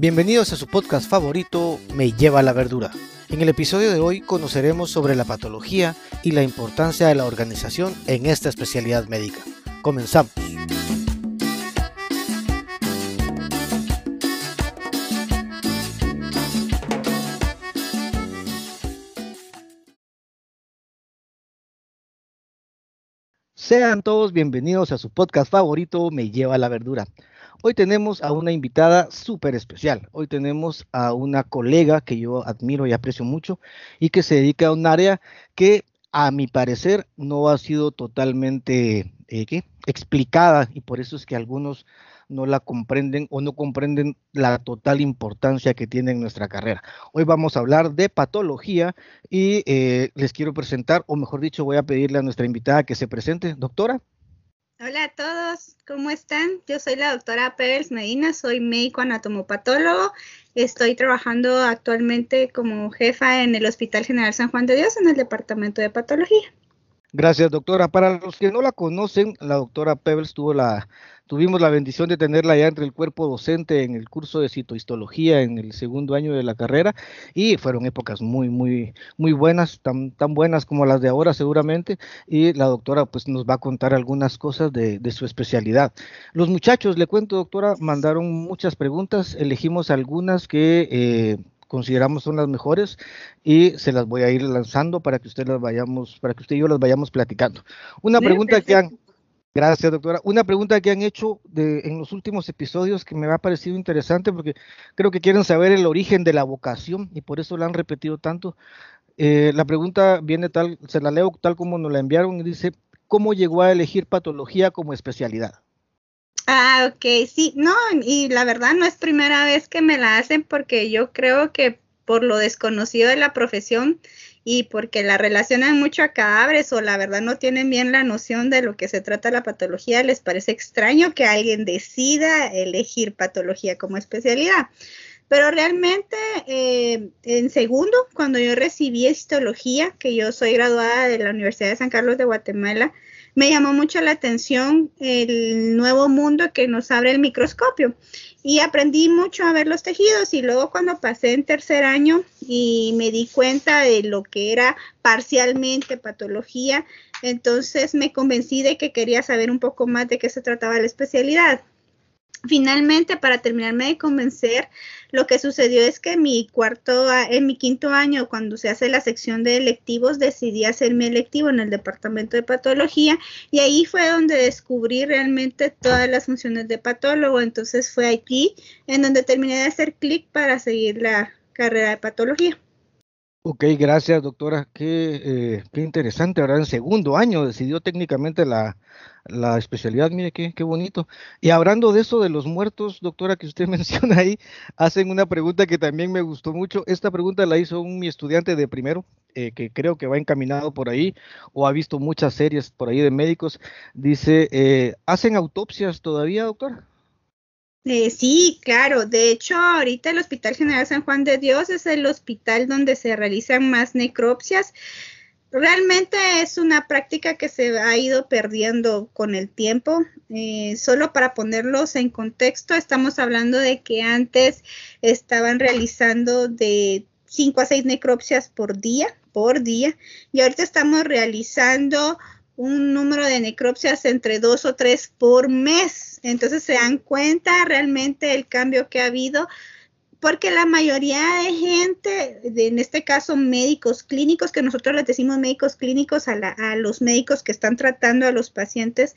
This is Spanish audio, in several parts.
Bienvenidos a su podcast favorito, Me lleva la verdura. En el episodio de hoy conoceremos sobre la patología y la importancia de la organización en esta especialidad médica. Comenzamos. Sean todos bienvenidos a su podcast favorito, Me lleva la verdura. Hoy tenemos a una invitada súper especial. Hoy tenemos a una colega que yo admiro y aprecio mucho y que se dedica a un área que a mi parecer no ha sido totalmente eh, explicada y por eso es que algunos no la comprenden o no comprenden la total importancia que tiene en nuestra carrera. Hoy vamos a hablar de patología y eh, les quiero presentar, o mejor dicho, voy a pedirle a nuestra invitada que se presente. Doctora. Hola a todos, ¿cómo están? Yo soy la doctora Pérez Medina, soy médico anatomopatólogo. Estoy trabajando actualmente como jefa en el Hospital General San Juan de Dios en el Departamento de Patología. Gracias, doctora. Para los que no la conocen, la doctora Pebbles tuvo la, tuvimos la bendición de tenerla ya entre el cuerpo docente en el curso de citohistología en el segundo año de la carrera y fueron épocas muy, muy, muy buenas, tan, tan buenas como las de ahora seguramente. Y la doctora pues nos va a contar algunas cosas de, de su especialidad. Los muchachos, le cuento, doctora, mandaron muchas preguntas, elegimos algunas que... Eh, consideramos son las mejores y se las voy a ir lanzando para que usted las vayamos, para que usted y yo las vayamos platicando. Una pregunta que han, gracias doctora, una pregunta que han hecho de, en los últimos episodios que me ha parecido interesante porque creo que quieren saber el origen de la vocación y por eso la han repetido tanto. Eh, la pregunta viene tal, se la leo tal como nos la enviaron y dice, ¿cómo llegó a elegir patología como especialidad? Ah, ok, sí, no, y la verdad no es primera vez que me la hacen porque yo creo que por lo desconocido de la profesión y porque la relacionan mucho a cadáveres o la verdad no tienen bien la noción de lo que se trata la patología, les parece extraño que alguien decida elegir patología como especialidad. Pero realmente eh, en segundo, cuando yo recibí histología, que yo soy graduada de la Universidad de San Carlos de Guatemala, me llamó mucho la atención el nuevo mundo que nos abre el microscopio y aprendí mucho a ver los tejidos y luego cuando pasé en tercer año y me di cuenta de lo que era parcialmente patología, entonces me convencí de que quería saber un poco más de qué se trataba la especialidad. Finalmente, para terminarme de convencer, lo que sucedió es que mi cuarto, en mi quinto año, cuando se hace la sección de electivos, decidí hacer mi electivo en el departamento de patología y ahí fue donde descubrí realmente todas las funciones de patólogo. Entonces fue aquí en donde terminé de hacer clic para seguir la carrera de patología. Ok, gracias doctora. Qué, eh, qué interesante. Ahora en segundo año decidió técnicamente la, la especialidad. Mire qué, qué bonito. Y hablando de eso de los muertos, doctora, que usted menciona ahí, hacen una pregunta que también me gustó mucho. Esta pregunta la hizo un mi estudiante de primero, eh, que creo que va encaminado por ahí o ha visto muchas series por ahí de médicos. Dice, eh, ¿hacen autopsias todavía, doctora? Eh, sí, claro. De hecho, ahorita el Hospital General San Juan de Dios es el hospital donde se realizan más necropsias. Realmente es una práctica que se ha ido perdiendo con el tiempo. Eh, solo para ponerlos en contexto, estamos hablando de que antes estaban realizando de 5 a 6 necropsias por día, por día, y ahorita estamos realizando un número de necropsias entre dos o tres por mes. Entonces se dan cuenta realmente el cambio que ha habido, porque la mayoría de gente, en este caso médicos clínicos, que nosotros les decimos médicos clínicos a, a los médicos que están tratando a los pacientes,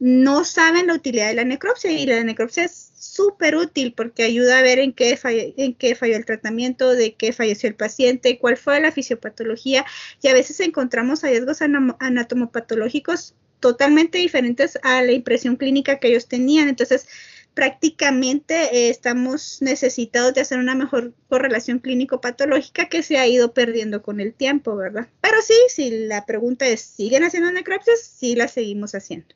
no saben la utilidad de la necropsia y la necropsia es súper útil porque ayuda a ver en qué, en qué falló el tratamiento, de qué falleció el paciente, cuál fue la fisiopatología y a veces encontramos hallazgos anatomopatológicos totalmente diferentes a la impresión clínica que ellos tenían. Entonces, prácticamente eh, estamos necesitados de hacer una mejor correlación clínico-patológica que se ha ido perdiendo con el tiempo, ¿verdad? Pero sí, si la pregunta es, ¿siguen haciendo necropsias? Sí, la seguimos haciendo.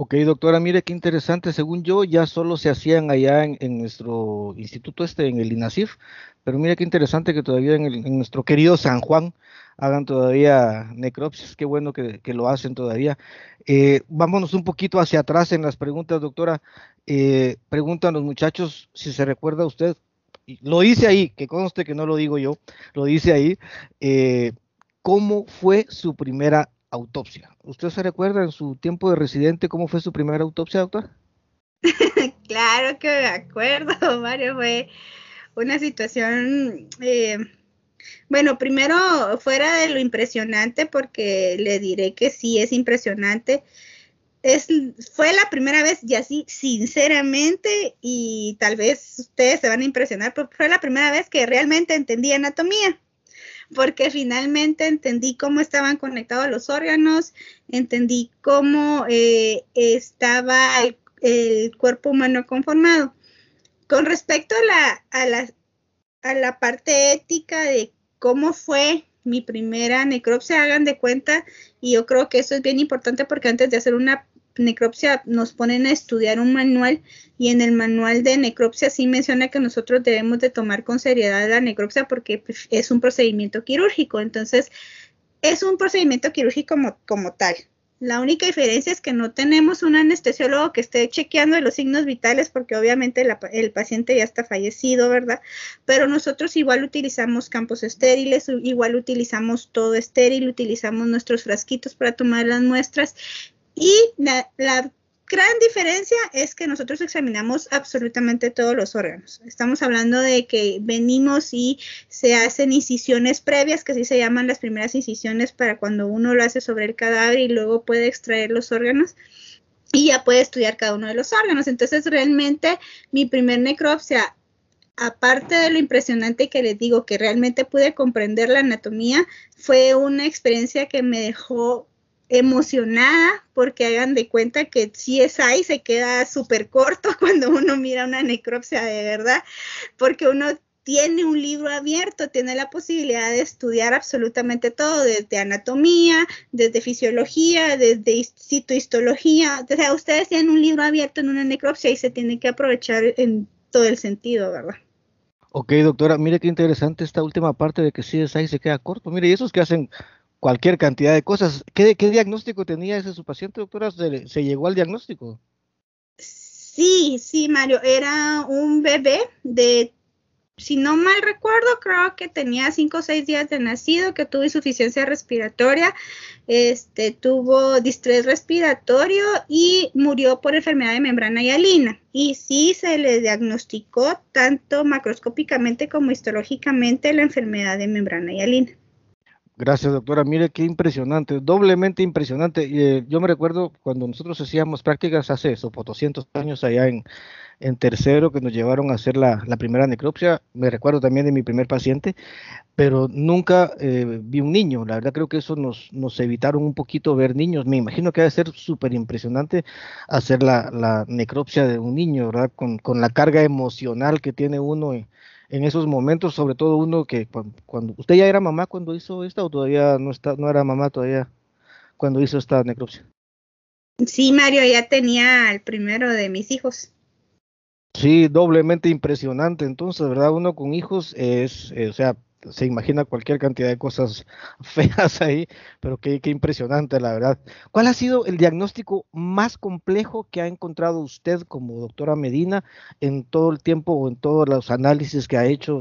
Ok, doctora, mire qué interesante. Según yo, ya solo se hacían allá en, nuestro instituto este, en el INACIF, pero mire qué interesante que todavía en, nuestro querido San Juan hagan todavía necropsias. Qué bueno que, lo hacen todavía. Eh, vámonos un poquito hacia atrás en las preguntas, doctora. Eh, preguntan los muchachos si se recuerda usted lo dice ahí, que conste que no lo digo yo, lo dice ahí, eh, ¿cómo fue su primera autopsia? ¿Usted se recuerda en su tiempo de residente cómo fue su primera autopsia, doctor? claro que me acuerdo, Mario, fue una situación, eh, bueno, primero fuera de lo impresionante, porque le diré que sí es impresionante. Es, fue la primera vez, y así sinceramente, y tal vez ustedes se van a impresionar, pero fue la primera vez que realmente entendí anatomía, porque finalmente entendí cómo estaban conectados los órganos, entendí cómo eh, estaba el el cuerpo humano conformado. Con respecto a la, a la, a la parte ética de cómo fue mi primera necropsia, hagan de cuenta, y yo creo que eso es bien importante porque antes de hacer una necropsia nos ponen a estudiar un manual y en el manual de necropsia sí menciona que nosotros debemos de tomar con seriedad la necropsia porque pues, es un procedimiento quirúrgico, entonces es un procedimiento quirúrgico como, como tal. La única diferencia es que no tenemos un anestesiólogo que esté chequeando los signos vitales porque obviamente el paciente ya está fallecido, ¿verdad? Pero nosotros igual utilizamos campos estériles, igual utilizamos todo estéril, utilizamos nuestros frasquitos para tomar las muestras y la, gran diferencia es que nosotros examinamos absolutamente todos los órganos. Estamos hablando de que venimos y se hacen incisiones previas, que así se llaman las primeras incisiones para cuando uno lo hace sobre el cadáver y luego puede extraer los órganos y ya puede estudiar cada uno de los órganos. Entonces, realmente mi primer necropsia, aparte de lo impresionante que les digo que realmente pude comprender la anatomía, fue una experiencia que me dejó emocionada porque hagan de cuenta que CSI se queda súper corto cuando uno mira una necropsia de verdad, porque uno tiene un libro abierto, tiene la posibilidad de estudiar absolutamente todo, desde anatomía, desde fisiología, desde citohistología. O sea, ustedes tienen un libro abierto en una necropsia y se tiene que aprovechar en todo el sentido, ¿verdad? Ok, doctora, mire qué interesante esta última parte de que CSI se queda corto. Mire, y esos que hacen cualquier cantidad de cosas. ¿Qué, qué diagnóstico tenía ese su paciente, doctora? ¿Se, ¿Se, llegó al diagnóstico? Sí, sí, Mario, era un bebé de, si no mal recuerdo, creo que tenía cinco o seis días de nacido, que tuvo insuficiencia respiratoria, este, tuvo distrés respiratorio y murió por enfermedad de membrana hialina. Y sí se le diagnosticó tanto macroscópicamente como histológicamente la enfermedad de membrana hialina. Gracias, doctora. Mire qué impresionante, doblemente impresionante. Eh, yo me recuerdo cuando nosotros hacíamos prácticas hace eso, por 200 años allá en, en tercero, que nos llevaron a hacer la, primera necropsia. Me recuerdo también de mi primer paciente, pero nunca eh, vi un niño. La verdad creo que eso nos, nos evitaron un poquito ver niños. Me imagino que debe ser súper impresionante hacer la, la, necropsia de un niño, ¿verdad? Con, con la carga emocional que tiene uno. En esos momentos, sobre todo uno que cuando, usted ya era mamá cuando hizo esta o todavía no está, no era mamá todavía cuando hizo esta necropsia. Sí, Mario, ya tenía el primero de mis hijos. Sí, doblemente impresionante. Entonces, ¿verdad? Uno con hijos es, eh, o sea, se imagina cualquier cantidad de cosas feas ahí, pero qué, qué, impresionante, la verdad. ¿Cuál ha sido el diagnóstico más complejo que ha encontrado usted como doctora Medina en todo el tiempo o en todos los análisis que ha hecho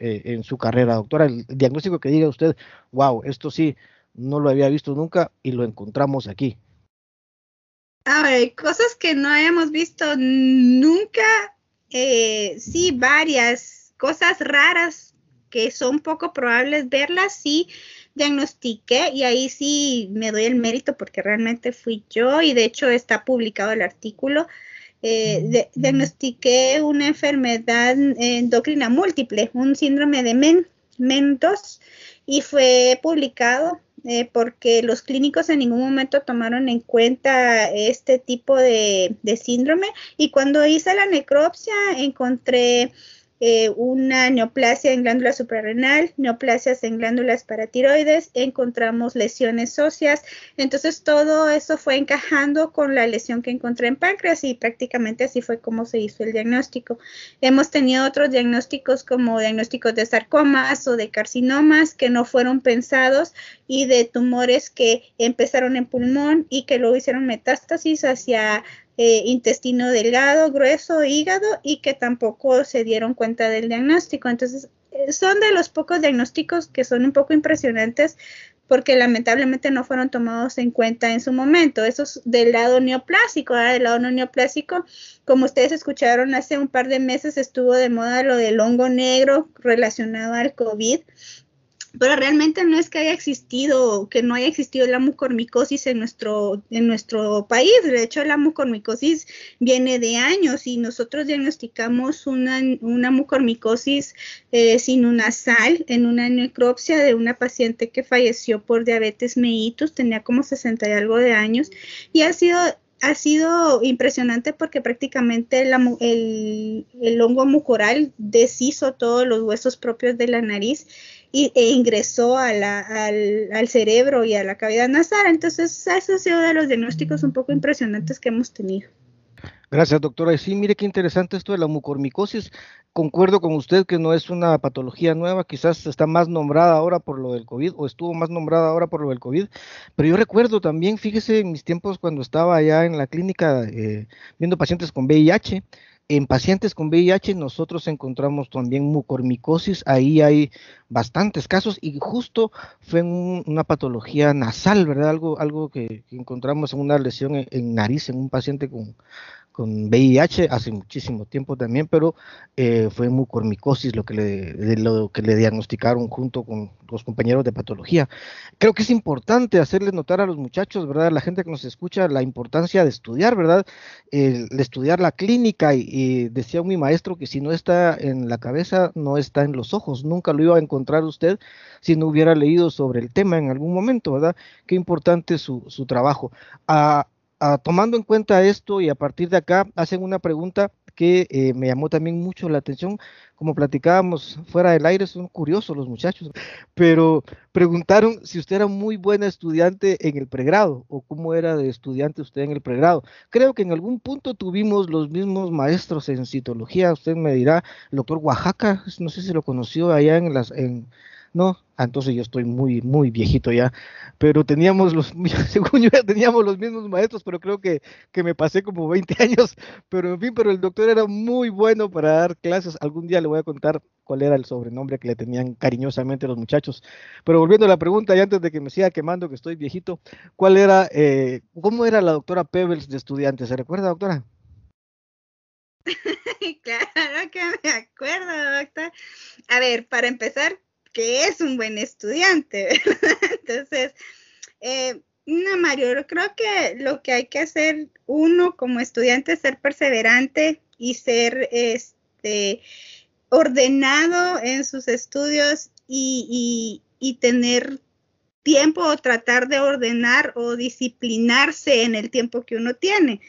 eh, en su carrera, doctora? El diagnóstico que diga usted, wow, esto sí, no lo había visto nunca y lo encontramos aquí. A ver, cosas que no hayamos visto nunca, eh, sí, varias cosas raras que son poco probables verlas, sí diagnostiqué y ahí sí me doy el mérito porque realmente fui yo y de hecho está publicado el artículo. Eh, diagnostiqué una enfermedad endocrina múltiple, un síndrome de Men, Men 2 y fue publicado eh, porque los clínicos en ningún momento tomaron en cuenta este tipo de, de síndrome y cuando hice la necropsia encontré eh, una neoplasia en glándula suprarrenal, neoplasias en glándulas paratiroides, encontramos lesiones óseas, entonces todo eso fue encajando con la lesión que encontré en páncreas y prácticamente así fue como se hizo el diagnóstico. Hemos tenido otros diagnósticos como diagnósticos de sarcomas o de carcinomas que no fueron pensados y de tumores que empezaron en pulmón y que luego hicieron metástasis hacia eh, intestino delgado, grueso, hígado y que tampoco se dieron cuenta del diagnóstico. Entonces, eh, son de los pocos diagnósticos que son un poco impresionantes porque lamentablemente no fueron tomados en cuenta en su momento. Eso es del lado neoplásico, del lado no neoplásico, como ustedes escucharon hace un par de meses estuvo de moda lo del hongo negro relacionado al COVID pero realmente no es que haya existido, que no haya existido la mucormicosis en nuestro, en nuestro país. De hecho, la mucormicosis viene de años y nosotros diagnosticamos una, una mucormicosis eh, sinunasal en una necropsia de una paciente que falleció por diabetes mellitus, tenía como 60 y algo de años y ha sido ha sido impresionante porque prácticamente el, el, hongo mucoral deshizo todos los huesos propios de la nariz y, e ingresó a la, al, al, cerebro y a la cavidad nasal. Entonces, eso ha sido de los diagnósticos un poco impresionantes que hemos tenido. Gracias, doctora. Y sí, mire qué interesante esto de la mucormicosis. Concuerdo con usted que no es una patología nueva, quizás está más nombrada ahora por lo del COVID o estuvo más nombrada ahora por lo del COVID, pero yo recuerdo también, fíjese, en mis tiempos cuando estaba allá en la clínica eh, viendo pacientes con VIH, en pacientes con VIH nosotros encontramos también mucormicosis, ahí hay bastantes casos y justo fue una patología nasal, ¿verdad? Algo, algo que, encontramos en una lesión en, nariz en un paciente con, con VIH hace muchísimo tiempo también, pero eh, fue mucormicosis lo que, le, lo que le diagnosticaron junto con los compañeros de patología. Creo que es importante hacerles notar a los muchachos, ¿verdad? La gente que nos escucha, la importancia de estudiar, ¿verdad? de estudiar la clínica y, decía mi maestro que si no está en la cabeza, no está en los ojos. Nunca lo iba a encontrar usted si no hubiera leído sobre el tema en algún momento, ¿verdad? Qué importante su, su trabajo. Ah, Ah, tomando en cuenta esto y a partir de acá hacen una pregunta que eh, me llamó también mucho la atención, como platicábamos fuera del aire, son curiosos los muchachos, pero preguntaron si usted era muy buena estudiante en el pregrado o cómo era de estudiante usted en el pregrado. Creo que en algún punto tuvimos los mismos maestros en citología, usted me dirá, el doctor Oaxaca, no sé si lo conoció allá en las... no, ah, entonces yo estoy muy, muy viejito ya, pero teníamos los, según yo ya teníamos los mismos maestros, pero creo que, que me pasé como 20 años, pero en fin, pero el doctor era muy bueno para dar clases, algún día le voy a contar cuál era el sobrenombre que le tenían cariñosamente los muchachos, pero volviendo a la pregunta y antes de que me siga quemando que estoy viejito, ¿cuál era, eh, cómo era la doctora Pebbles de estudiante? ¿Se recuerda, doctora? claro que me acuerdo, doctor. A ver, para empezar, que es un buen estudiante, ¿verdad? Entonces, eh, no, Mario, yo creo que lo que hay que hacer uno como estudiante es ser perseverante y ser este ordenado en sus estudios y, y tener tiempo o tratar de ordenar o disciplinarse en el tiempo que uno tiene.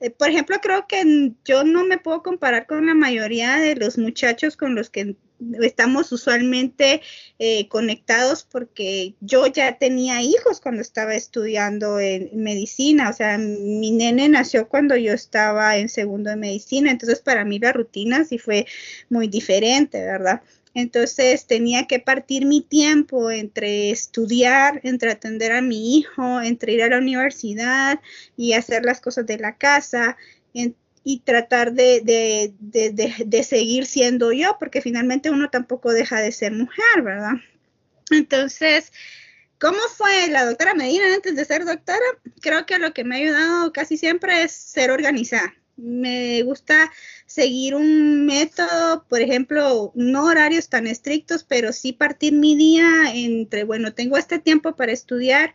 Eh, por ejemplo, creo que yo no me puedo comparar con la mayoría de los muchachos con los que estamos usualmente eh, conectados porque yo ya tenía hijos cuando estaba estudiando en, medicina, o sea, mi nene nació cuando yo estaba en segundo de medicina, entonces para mí la rutina sí fue muy diferente, ¿verdad? Entonces tenía que partir mi tiempo entre estudiar, entre atender a mi hijo, entre ir a la universidad y hacer las cosas de la casa y tratar de, de, de, de, seguir siendo yo, porque finalmente uno tampoco deja de ser mujer, ¿verdad? Entonces, ¿cómo fue la doctora Medina antes de ser doctora? Creo que lo que me ha ayudado casi siempre es ser organizada. Me gusta seguir un método, por ejemplo, no horarios tan estrictos, pero sí partir mi día entre, bueno, tengo este tiempo para estudiar,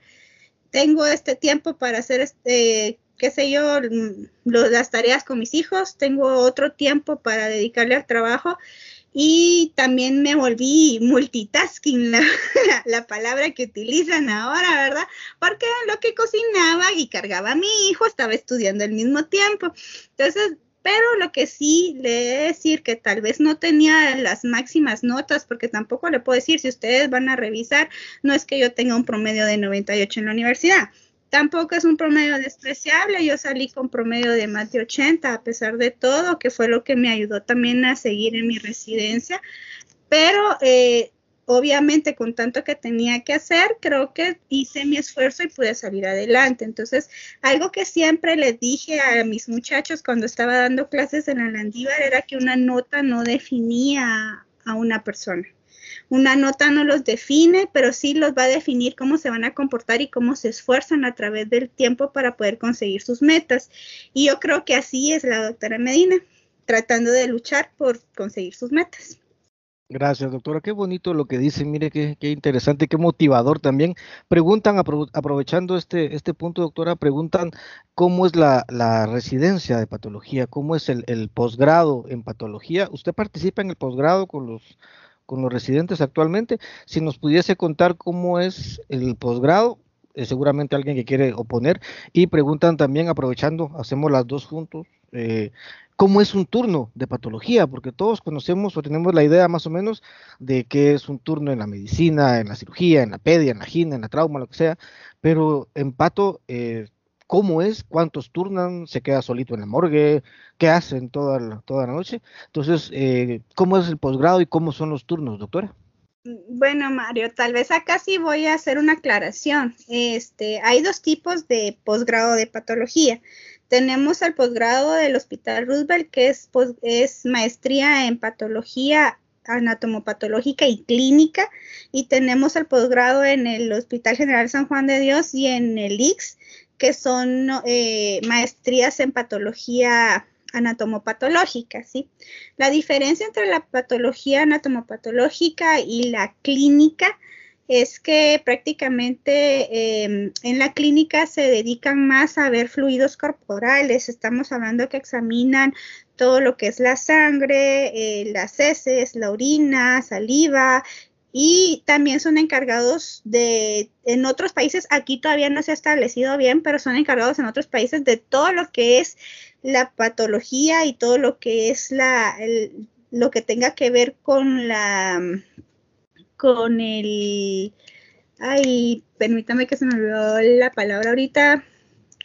tengo este tiempo para hacer este, qué sé yo, las tareas con mis hijos, tengo otro tiempo para dedicarle al trabajo y también me volví multitasking, la, la, palabra que utilizan ahora, ¿verdad? Porque lo que cocinaba y cargaba a mi hijo estaba estudiando al mismo tiempo. Entonces, pero lo que sí le he de decir que tal vez no tenía las máximas notas, porque tampoco le puedo decir, si ustedes van a revisar, no es que yo tenga un promedio de 98 en la universidad, Tampoco es un promedio despreciable, yo salí con promedio de más de 80 a pesar de todo, que fue lo que me ayudó también a seguir en mi residencia, pero eh, obviamente con tanto que tenía que hacer, creo que hice mi esfuerzo y pude salir adelante. Entonces, algo que siempre les dije a mis muchachos cuando estaba dando clases en la Landívar era que una nota no definía a una persona. Una nota no los define, pero sí los va a definir cómo se van a comportar y cómo se esfuerzan a través del tiempo para poder conseguir sus metas. Y yo creo que así es la doctora Medina, tratando de luchar por conseguir sus metas. Gracias, doctora. Qué bonito lo que dice. Mire, qué, qué interesante, qué motivador también. Preguntan, aprovechando este, este punto, doctora, preguntan cómo es la, residencia de patología, cómo es el, el posgrado en patología. ¿Usted participa en el posgrado con los, con los residentes actualmente? Si nos pudiese contar cómo es el posgrado, eh, seguramente alguien que quiere oponer. Y preguntan también, aprovechando, hacemos las dos juntos, eh, cómo es un turno de patología, porque todos conocemos o tenemos la idea más o menos de qué es un turno en la medicina, en la cirugía, en la pedia, en la gina, en la trauma, lo que sea, pero en pato, eh, ¿cómo es? ¿Cuántos turnan? ¿Se queda solito en la morgue? ¿Qué hacen toda la, toda la noche? Entonces, eh, ¿cómo es el posgrado y cómo son los turnos, doctora? Bueno, Mario, tal vez acá sí voy a hacer una aclaración. Este, hay dos tipos de posgrado de patología. Tenemos el posgrado del Hospital Roosevelt, que es, es maestría en patología anatomopatológica y clínica, y tenemos el posgrado en el Hospital General San Juan de Dios y en el IX, que son eh, maestrías en patología anatomopatológica, ¿sí? La diferencia entre la patología anatomopatológica y la clínica es que prácticamente em, en la clínica se dedican más a ver fluidos corporales. Estamos hablando que examinan todo lo que es la sangre, eh, las heces, la orina, saliva. Y también son encargados de, en otros países, aquí todavía no se ha establecido bien, pero son encargados en otros países de todo lo que es la patología y todo lo que es la, lo que tenga que ver con la con el, ay, permítame que se me olvidó la palabra ahorita,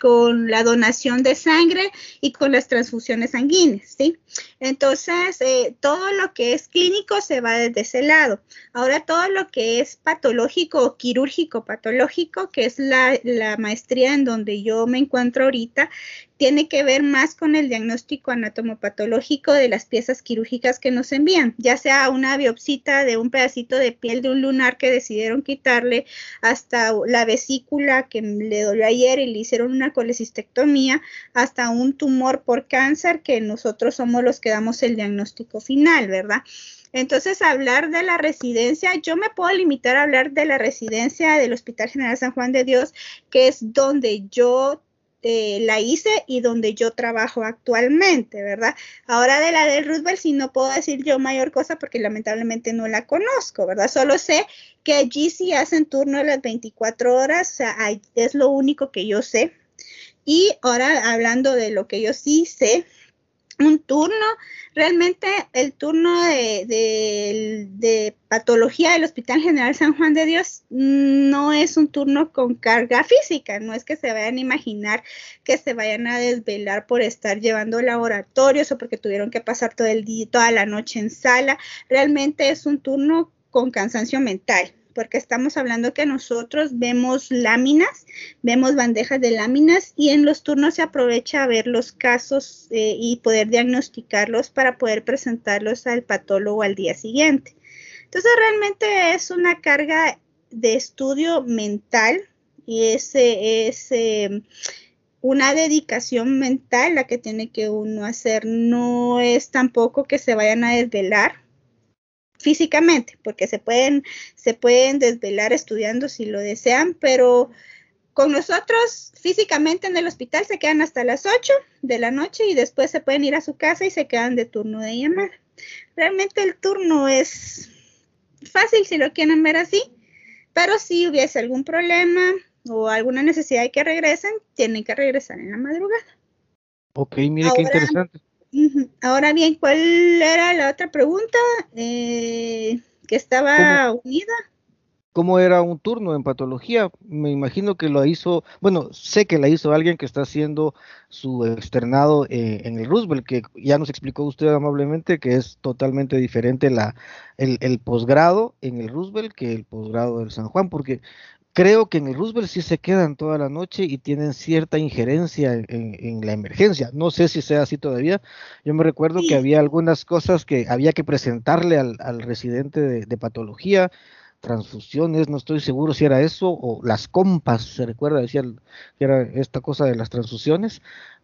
con la donación de sangre y con las transfusiones sanguíneas, ¿sí? Entonces, eh, todo lo que es clínico se va desde ese lado. Ahora, todo lo que es patológico o quirúrgico patológico, que es la, la maestría en donde yo me encuentro ahorita, tiene que ver más con el diagnóstico anatomopatológico de las piezas quirúrgicas que nos envían, ya sea una biopsita de un pedacito de piel de un lunar que decidieron quitarle, hasta la vesícula que le dolió ayer y le hicieron una colecistectomía, hasta un tumor por cáncer que nosotros somos los que damos el diagnóstico final, ¿verdad? Entonces, hablar de la residencia, yo me puedo limitar a hablar de la residencia del Hospital General San Juan de Dios, que es donde yo eh, la hice y donde yo trabajo actualmente, ¿verdad? Ahora de la del Roosevelt sí no puedo decir yo mayor cosa porque lamentablemente no la conozco, ¿verdad? Solo sé que allí sí hacen turno a las 24 horas, o sea, es lo único que yo sé. Y ahora hablando de lo que yo sí sé, un turno, realmente el turno de, patología del Hospital General San Juan de Dios no es un turno con carga física, no es que se vayan a imaginar que se vayan a desvelar por estar llevando laboratorios o porque tuvieron que pasar todo el día, toda la noche en sala, realmente es un turno con cansancio mental porque estamos hablando que nosotros vemos láminas, vemos bandejas de láminas y en los turnos se aprovecha a ver los casos eh, y poder diagnosticarlos para poder presentarlos al patólogo al día siguiente. Entonces realmente es una carga de estudio mental y ese es una dedicación mental la que tiene que uno hacer. No es tampoco que se vayan a desvelar físicamente, porque se pueden, se pueden desvelar estudiando si lo desean, pero con nosotros físicamente en el hospital se quedan hasta las 8 de la noche y después se pueden ir a su casa y se quedan de turno de llamada. Realmente el turno es fácil si lo quieren ver así, pero si hubiese algún problema o alguna necesidad de que regresen, tienen que regresar en la madrugada. Ok, mire qué interesante. Ahora bien, ¿cuál era la otra pregunta? Eh, que estaba unida. cómo era un turno en patología. Me imagino que lo hizo, bueno, sé que la hizo alguien que está haciendo su externado eh, en el Roosevelt, que ya nos explicó usted amablemente que es totalmente diferente la, el, el posgrado en el Roosevelt que el posgrado del San Juan, porque creo que en el Roosevelt sí se quedan toda la noche y tienen cierta injerencia en, la emergencia. No sé si sea así todavía. Yo me recuerdo que había algunas cosas que había que presentarle al, residente de, patología, transfusiones, no estoy seguro si era eso, o las compas, se recuerda, decía que era esta cosa de las transfusiones,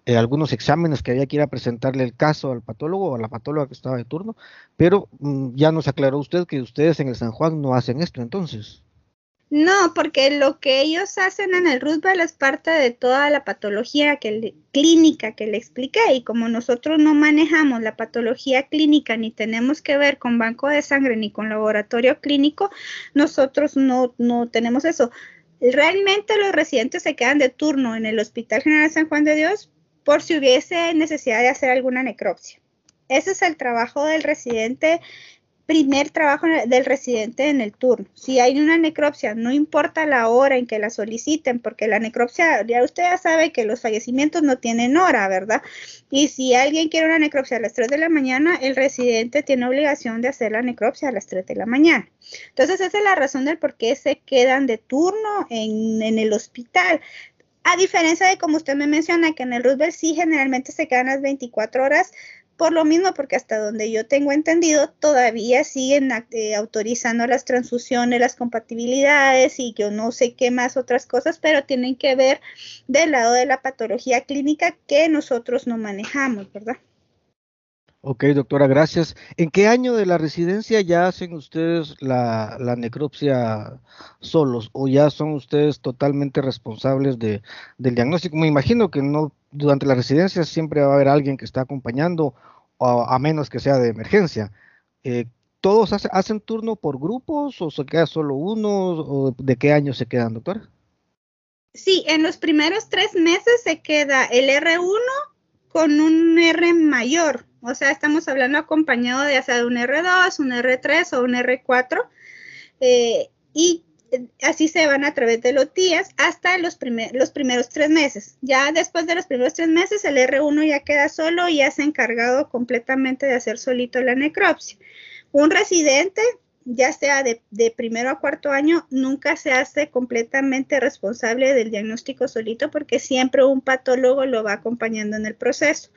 eh, algunos exámenes que había que ir a presentarle el caso al patólogo o a la patóloga que estaba de turno, pero mm, ya nos aclaró usted que ustedes en el San Juan no hacen esto entonces. No, porque lo que ellos hacen en el Roosevelt es parte de toda la patología que clínica que le expliqué y como nosotros no manejamos la patología clínica ni tenemos que ver con banco de sangre ni con laboratorio clínico, nosotros no, no tenemos eso. Realmente los residentes se quedan de turno en el Hospital General San Juan de Dios por si hubiese necesidad de hacer alguna necropsia. Ese es el trabajo del residente primer trabajo del residente en el turno. Si hay una necropsia, no importa la hora en que la soliciten, porque la necropsia, ya usted ya sabe que los fallecimientos no tienen hora, ¿verdad? Y si alguien quiere una necropsia a las 3 de la mañana, el residente tiene obligación de hacer la necropsia a las 3 de la mañana. Entonces, esa es la razón del por qué se quedan de turno en, en el hospital. A diferencia de como usted me menciona, que en el Roosevelt sí generalmente se quedan las 24 horas, por lo mismo, porque hasta donde yo tengo entendido, todavía siguen eh, autorizando las transfusiones, las compatibilidades y yo no sé qué más otras cosas, pero tienen que ver del lado de la patología clínica que nosotros no manejamos, ¿verdad? Ok, doctora, gracias. ¿En qué año de la residencia ya hacen ustedes la, necropsia solos o ya son ustedes totalmente responsables de, del diagnóstico? Me imagino que no durante la residencia siempre va a haber alguien que está acompañando, a, menos que sea de emergencia. Eh, ¿Todos hacen turno por grupos o se queda solo uno? ¿O de qué año se quedan, doctora? Sí, en los primeros tres meses se queda el R1 con un R mayor. O sea, estamos hablando acompañado de hacer un R2, un R3 o un R4. Eh, y así se van a través de los días hasta los, los primeros tres meses. Ya después de los primeros tres meses, el R1 ya queda solo y ya se ha encargado completamente de hacer solito la necropsia. Un residente, ya sea de, primero a cuarto año, nunca se hace completamente responsable del diagnóstico solito porque siempre un patólogo lo va acompañando en el proceso.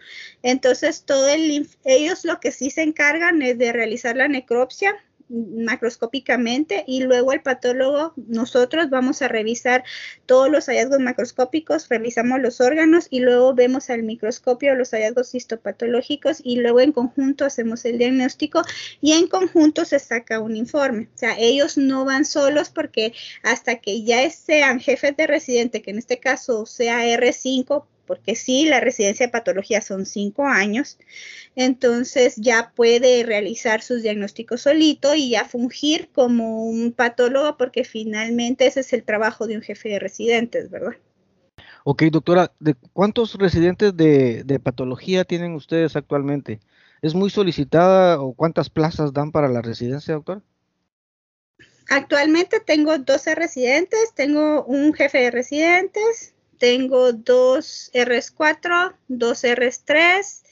Entonces, todo el, ellos lo que sí se encargan es de realizar la necropsia, macroscópicamente y luego el patólogo, nosotros vamos a revisar todos los hallazgos macroscópicos, revisamos los órganos y luego vemos al microscopio los hallazgos histopatológicos y luego en conjunto hacemos el diagnóstico y en conjunto se saca un informe. O sea, ellos no van solos porque hasta que ya sean jefes de residente, que en este caso sea R5, porque sí, la residencia de patología son cinco años, entonces ya puede realizar sus diagnósticos solito y ya fungir como un patólogo, porque finalmente ese es el trabajo de un jefe de residentes, ¿verdad? Ok, doctora, ¿de cuántos residentes de, de patología tienen ustedes actualmente? ¿Es muy solicitada o cuántas plazas dan para la residencia, doctora? Actualmente tengo 12 residentes, tengo un jefe de residentes, tengo dos RS4, dos RS3,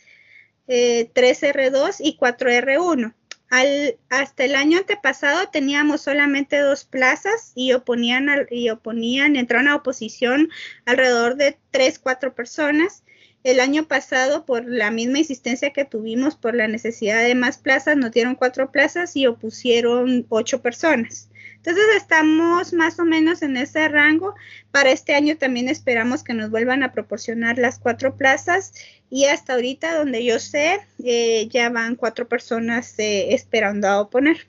eh, 3R2 y 4R1. Al, hasta el año antepasado teníamos solamente dos plazas y oponían, y oponían, entraron a oposición alrededor de 3, 4 personas. El año pasado, por la misma insistencia que tuvimos por la necesidad de más plazas, nos dieron cuatro plazas y opusieron ocho personas. Entonces estamos más o menos en ese rango. Para este año también esperamos que nos vuelvan a proporcionar las cuatro plazas y hasta ahorita donde yo sé eh, ya van cuatro personas eh, esperando a oponer.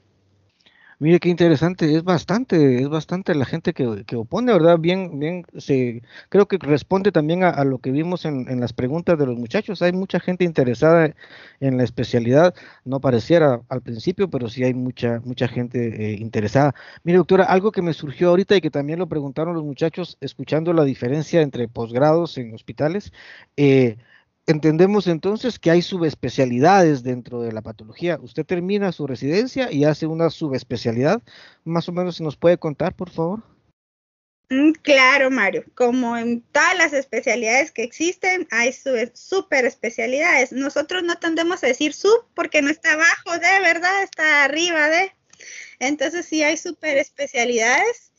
Mire qué interesante, es bastante, es bastante la gente que, que opone, ¿verdad? Bien, bien, se, creo que responde también a, lo que vimos en, en, las preguntas de los muchachos. Hay mucha gente interesada en la especialidad, no pareciera al principio, pero sí hay mucha, mucha gente eh, interesada. Mire, doctora, algo que me surgió ahorita y que también lo preguntaron los muchachos escuchando la diferencia entre posgrados en hospitales. Eh, entendemos entonces que hay subespecialidades dentro de la patología. Usted termina su residencia y hace una subespecialidad. Más o menos, ¿nos puede contar, por favor? Mm, claro, Mario. Como en todas las especialidades que existen, hay super especialidades. Nosotros no tendemos a decir sub porque no está abajo de, ¿verdad? Está arriba de. Entonces sí hay super especialidades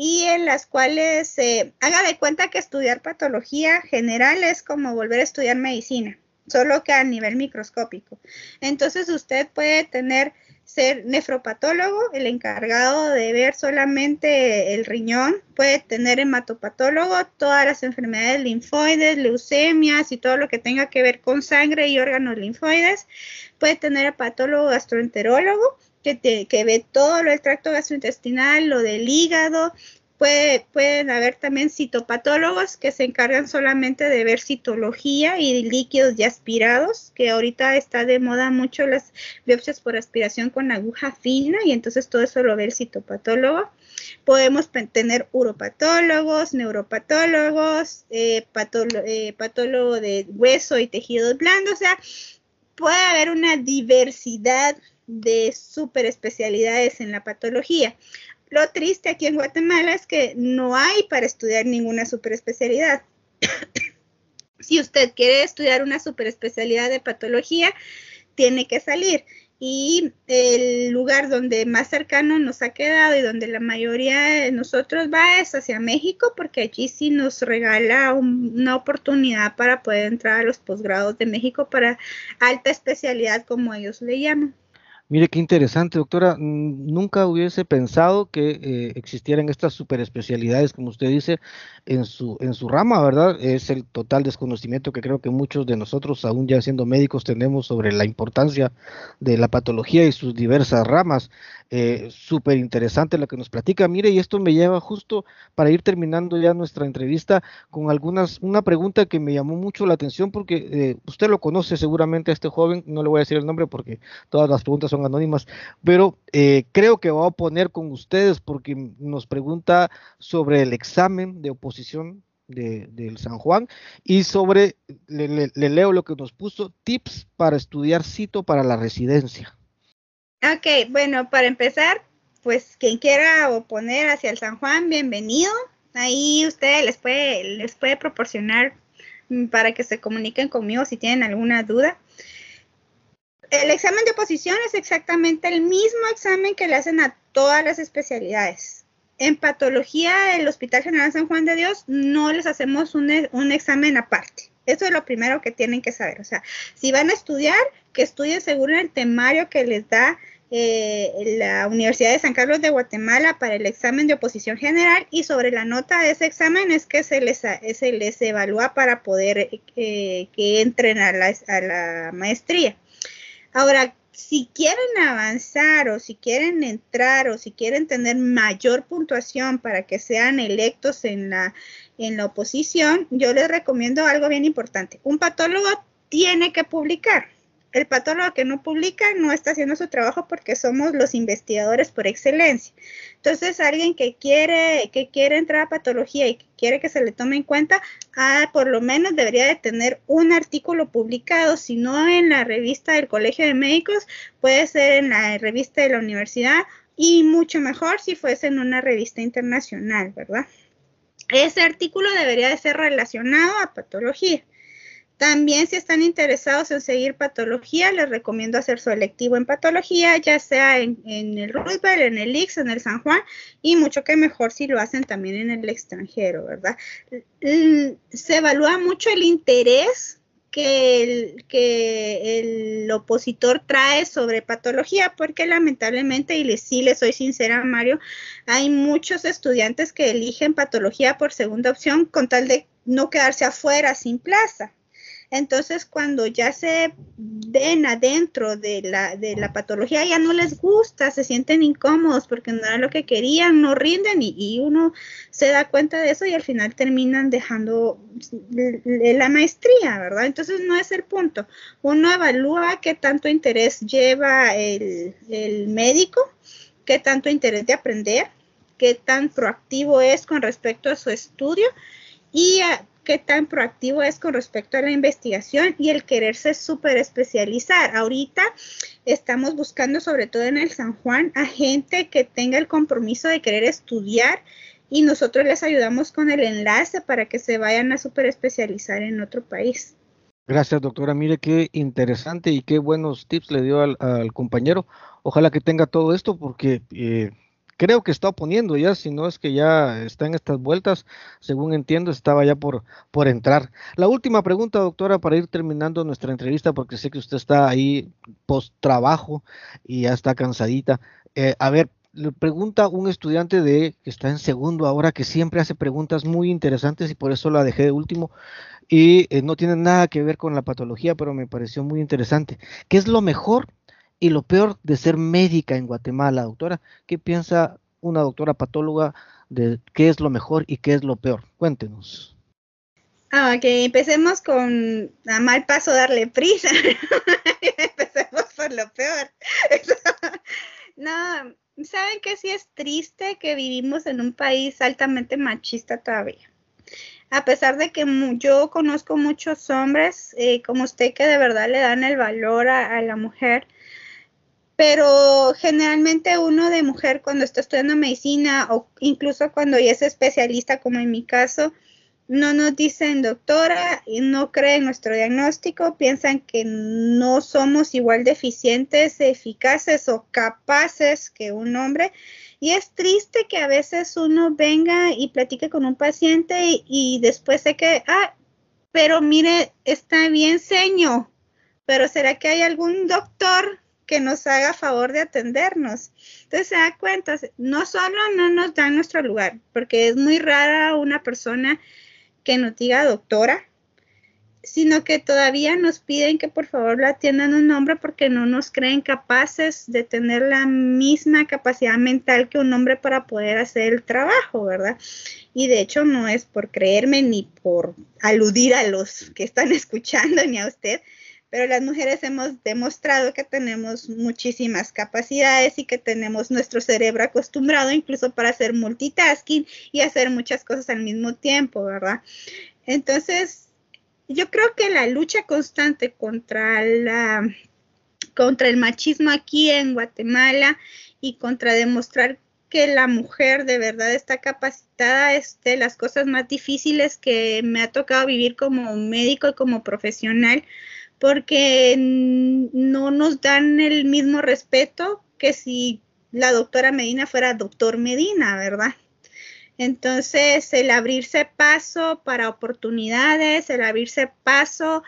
y en las cuales se haga de cuenta que estudiar patología general es como volver a estudiar medicina, solo que a nivel microscópico. Entonces usted puede tener ser nefropatólogo, el encargado de ver solamente el riñón, puede tener hematopatólogo, todas las enfermedades linfoides, leucemias y todo lo que tenga que ver con sangre y órganos linfoides, puede tener patólogo gastroenterólogo, que, que ve todo lo del tracto gastrointestinal, lo del hígado, Puede, pueden haber también citopatólogos que se encargan solamente de ver citología y líquidos ya aspirados, que ahorita está de moda mucho las biopsias por aspiración con aguja fina y entonces todo eso lo ve el citopatólogo. Podemos tener uropatólogos, neuropatólogos, eh, eh, patólogo de hueso y tejidos blandos, o sea, puede haber una diversidad de superespecialidades en la patología. Lo triste aquí en Guatemala es que no hay para estudiar ninguna superespecialidad. si usted quiere estudiar una superespecialidad de patología, tiene que salir. Y el lugar donde más cercano nos ha quedado y donde la mayoría de nosotros va es hacia México, porque allí sí nos regala una oportunidad para poder entrar a los posgrados de México para alta especialidad, como ellos le llaman. Mire qué interesante, doctora. Nunca hubiese pensado que eh, existieran estas superespecialidades, como usted dice, en su, en su rama, ¿verdad? Es el total desconocimiento que creo que muchos de nosotros, aún ya siendo médicos, tenemos sobre la importancia de la patología y sus diversas ramas. Eh, Súper interesante lo que nos platica. Mire, y esto me lleva justo para ir terminando ya nuestra entrevista con algunas, una pregunta que me llamó mucho la atención porque eh, usted lo conoce seguramente a este joven, no le voy a decir el nombre porque todas las preguntas son anónimas, pero eh, creo que va a poner con ustedes porque nos pregunta sobre el examen de oposición de, del San Juan y sobre, le, leo lo que nos puso, tips para estudiar cito para la residencia. Ok, bueno, para empezar, pues quien quiera oponer hacia el San Juan, bienvenido. Ahí usted les puede, les puede proporcionar mm, para que se comuniquen conmigo si tienen alguna duda. El examen de oposición es exactamente el mismo examen que le hacen a todas las especialidades. En patología, el Hospital General San Juan de Dios no les hacemos un, un examen aparte. Eso es lo primero que tienen que saber. O sea, si van a estudiar, que estudien según el temario que les da eh, la Universidad de San Carlos de Guatemala para el examen de oposición general y sobre la nota de ese examen es que se les, evalúa para poder eh, que entren a la maestría. Ahora, si quieren avanzar o si quieren entrar o si quieren tener mayor puntuación para que sean electos en la, en la oposición, yo les recomiendo algo bien importante. Un patólogo tiene que publicar. El patólogo que no publica no está haciendo su trabajo porque somos los investigadores por excelencia. Entonces, alguien que quiere, que quiere entrar a patología y que quiere que se le tome en cuenta, ah, por lo menos debería de tener un artículo publicado, si no en la revista del Colegio de Médicos, puede ser en la revista de la universidad y mucho mejor si fuese en una revista internacional, ¿verdad? Ese artículo debería de ser relacionado a patología. También si están interesados en seguir patología, les recomiendo hacer su electivo en patología, ya sea en, el Roosevelt, en el Ix, en el San Juan, y mucho que mejor si lo hacen también en el extranjero, ¿verdad? Se evalúa mucho el interés que el, que el opositor trae sobre patología, porque lamentablemente, y sí le soy sincera, Mario, hay muchos estudiantes que eligen patología por segunda opción con tal de no quedarse afuera sin plaza. Entonces, cuando ya se ven adentro de la, de la patología, ya no les gusta, se sienten incómodos porque no era lo que querían, no rinden y, uno se da cuenta de eso y al final terminan dejando la maestría, ¿verdad? Entonces, no es el punto. Uno evalúa qué tanto interés lleva el, el médico, qué tanto interés de aprender, qué tan proactivo es con respecto a su estudio y qué tan proactivo es con respecto a la investigación y el quererse súper especializar. Ahorita estamos buscando, sobre todo en el San Juan, a gente que tenga el compromiso de querer estudiar y nosotros les ayudamos con el enlace para que se vayan a súper especializar en otro país. Gracias, doctora. Mire qué interesante y qué buenos tips le dio al, compañero. Ojalá que tenga todo esto porque eh, creo que está oponiendo ya, si no es que ya está en estas vueltas, según entiendo, estaba ya por, por entrar. La última pregunta, doctora, para ir terminando nuestra entrevista, porque sé que usted está ahí post trabajo y ya está cansadita. Eh, a ver, le pregunta un estudiante de que está en segundo ahora que siempre hace preguntas muy interesantes y por eso la dejé de último y eh, no tiene nada que ver con la patología, pero me pareció muy interesante. ¿Qué es lo mejor y lo peor de ser médica en Guatemala, doctora? ¿Qué piensa una doctora patóloga de qué es lo mejor y qué es lo peor? Cuéntenos. Ah, ok, empecemos con a mal paso darle prisa. empecemos por lo peor. no, saben que sí es triste que vivimos en un país altamente machista todavía. A pesar de que yo conozco muchos hombres eh, como usted que de verdad le dan el valor a, la mujer, pero generalmente uno de mujer cuando está estudiando medicina o incluso cuando ya es especialista como en mi caso, no nos dicen doctora y no creen nuestro diagnóstico, piensan que no somos igual de eficientes, eficaces o capaces que un hombre. Y es triste que a veces uno venga y platique con un paciente y, después de que, ah, pero mire, está bien seño, pero ¿será que hay algún doctor que nos haga favor de atendernos? Entonces se da cuenta, no solo no nos dan nuestro lugar, porque es muy rara una persona que nos diga doctora, sino que todavía nos piden que por favor la atiendan un hombre porque no nos creen capaces de tener la misma capacidad mental que un hombre para poder hacer el trabajo, ¿verdad? Y de hecho no es por creerme ni por aludir a los que están escuchando ni a usted, pero las mujeres hemos demostrado que tenemos muchísimas capacidades y que tenemos nuestro cerebro acostumbrado incluso para hacer multitasking y hacer muchas cosas al mismo tiempo, ¿verdad? Entonces, yo creo que la lucha constante contra la contra el machismo aquí en Guatemala y contra demostrar que la mujer de verdad está capacitada es de las cosas más difíciles que me ha tocado vivir como médico y como profesional porque no nos dan el mismo respeto que si la doctora Medina fuera doctor Medina, ¿verdad? Entonces, el abrirse paso para oportunidades, el abrirse paso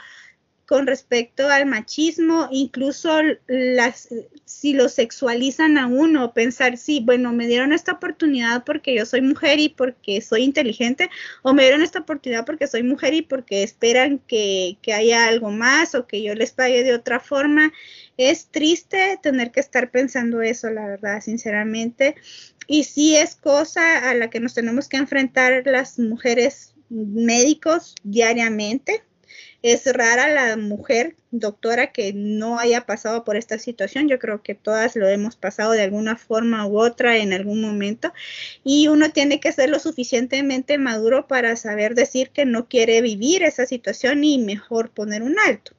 con respecto al machismo, incluso las, si lo sexualizan a uno, pensar, sí, bueno, me dieron esta oportunidad porque yo soy mujer y porque soy inteligente, o me dieron esta oportunidad porque soy mujer y porque esperan que, que haya algo más o que yo les pague de otra forma. Es triste tener que estar pensando eso, la verdad, sinceramente. Y sí es cosa a la que nos tenemos que enfrentar las mujeres médicos diariamente es rara la mujer doctora que no haya pasado por esta situación. Yo creo que todas lo hemos pasado de alguna forma u otra en algún momento. Y uno tiene que ser lo suficientemente maduro para saber decir que no quiere vivir esa situación y mejor poner un alto.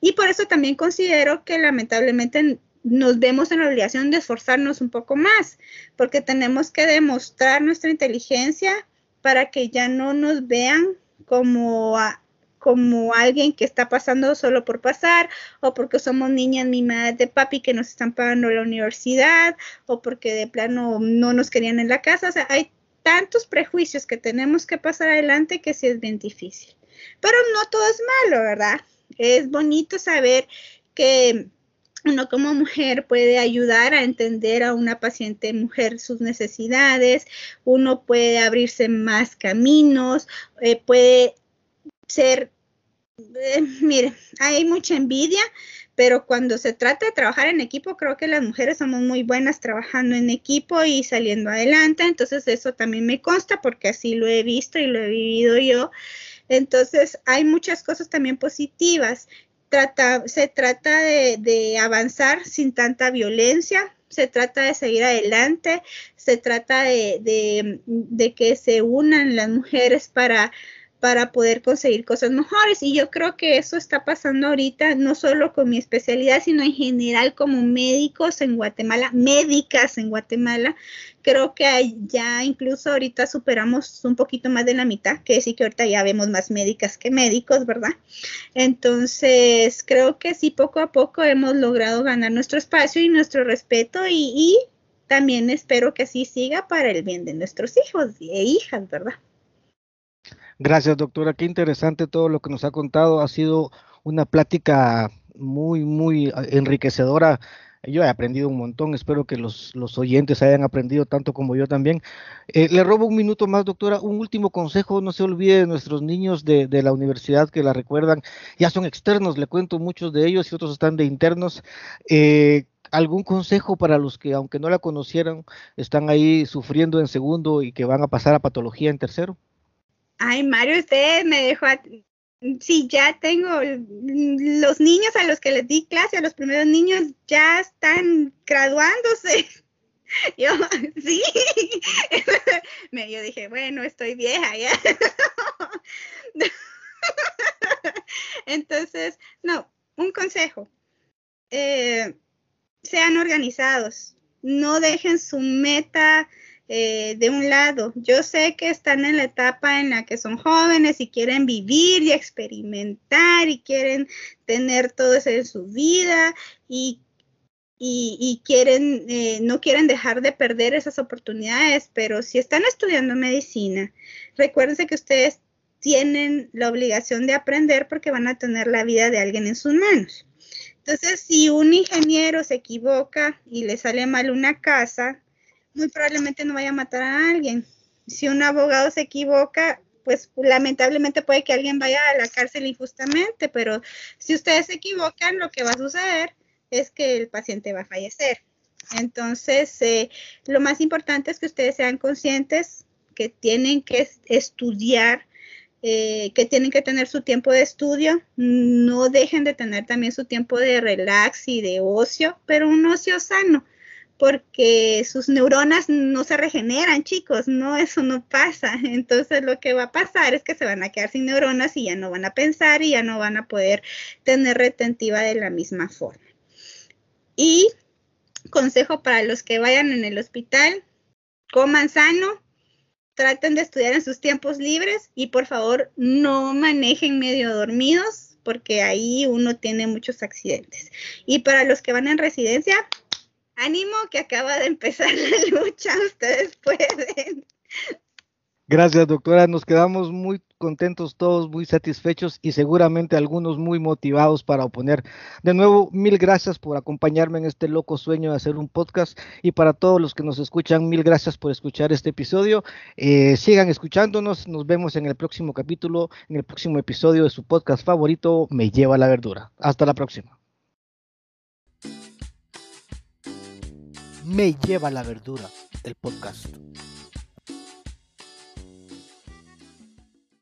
Y por eso también considero que lamentablemente nos vemos en la obligación de esforzarnos un poco más, porque tenemos que demostrar nuestra inteligencia para que ya no nos vean como a, como alguien que está pasando solo por pasar, o porque somos niñas mimadas de papi que nos están pagando la universidad, o porque de plano no nos querían en la casa. O sea, hay tantos prejuicios que tenemos que pasar adelante que sí es bien difícil. Pero no todo es malo, ¿verdad? Es bonito saber que uno como mujer puede ayudar a entender a una paciente mujer sus necesidades, uno puede abrirse más caminos, eh, puede ser eh, mire, hay mucha envidia, pero cuando se trata de trabajar en equipo, creo que las mujeres somos muy buenas trabajando en equipo y saliendo adelante. Entonces, eso también me consta porque así lo he visto y lo he vivido yo. Entonces, hay muchas cosas también positivas. Se trata de, avanzar sin tanta violencia, se trata de seguir adelante, se trata de que se unan las mujeres para para poder conseguir cosas mejores. Y yo creo que eso está pasando ahorita, no solo con mi especialidad, sino en general como médicos en Guatemala, médicas en Guatemala. Creo que ya incluso ahorita superamos un poquito más de la mitad, que sí que ahorita ya vemos más médicas que médicos, ¿verdad? Entonces, creo que sí, poco a poco hemos logrado ganar nuestro espacio y nuestro respeto y, y también espero que así siga para el bien de nuestros hijos e hijas, ¿verdad? Gracias, doctora. Qué interesante todo lo que nos ha contado. Ha sido una plática muy, muy ah, enriquecedora. Yo he aprendido un montón, espero que los, oyentes hayan aprendido tanto como yo también. Eh, le robo un minuto más, doctora. Un último consejo, no se olvide de nuestros niños de, la universidad que la recuerdan. Ya son externos, le cuento muchos de ellos y otros están de internos. Eh, ¿Algún consejo para los que, aunque no la conocieran, están ahí sufriendo en segundo y que van a pasar a patología en tercero? Ay, Mario, usted me dejó. A... Sí, ya tengo los niños a los que les di clase, a los primeros niños ya están graduándose. Yo, sí. Yo dije, bueno, estoy vieja ya. Entonces, no, un consejo. Eh, sean organizados. No dejen su meta eh, de un lado. Yo sé que están en la etapa en la que son jóvenes y quieren vivir y experimentar y quieren tener todo eso en su vida y, y, quieren, eh, no quieren dejar de perder esas oportunidades, pero si están estudiando medicina, recuérdense que ustedes tienen la obligación de aprender porque van a tener la vida de alguien en sus manos. Entonces, si un ingeniero se equivoca y le sale mal una casa, muy probablemente no vaya a matar a alguien. Si un abogado se equivoca, pues lamentablemente puede que alguien vaya a la cárcel injustamente, pero si ustedes se equivocan, lo que va a suceder es que el paciente va a fallecer. Entonces, eh, lo más importante es que ustedes sean conscientes que tienen que estudiar, eh, que tienen que tener su tiempo de estudio, no dejen de tener también su tiempo de relax y de ocio, pero un ocio sano porque sus neuronas no se regeneran, chicos, no, eso no pasa. Entonces lo que va a pasar es que se van a quedar sin neuronas y ya no van a pensar y ya no van a poder tener retentiva de la misma forma. Y consejo para los que vayan en el hospital, coman sano, traten de estudiar en sus tiempos libres y por favor no manejen medio dormidos porque ahí uno tiene muchos accidentes. Y para los que van en residencia, ánimo que acaba de empezar la lucha, ustedes pueden. Gracias, doctora. Nos quedamos muy contentos todos, muy satisfechos y seguramente algunos muy motivados para oponer. De nuevo, mil gracias por acompañarme en este loco sueño de hacer un podcast y para todos los que nos escuchan, mil gracias por escuchar este episodio. Eh, sigan escuchándonos, nos vemos en el próximo capítulo, en el próximo episodio de su podcast favorito, Me lleva la verdura. Hasta la próxima. Me lleva la verdura, el podcast.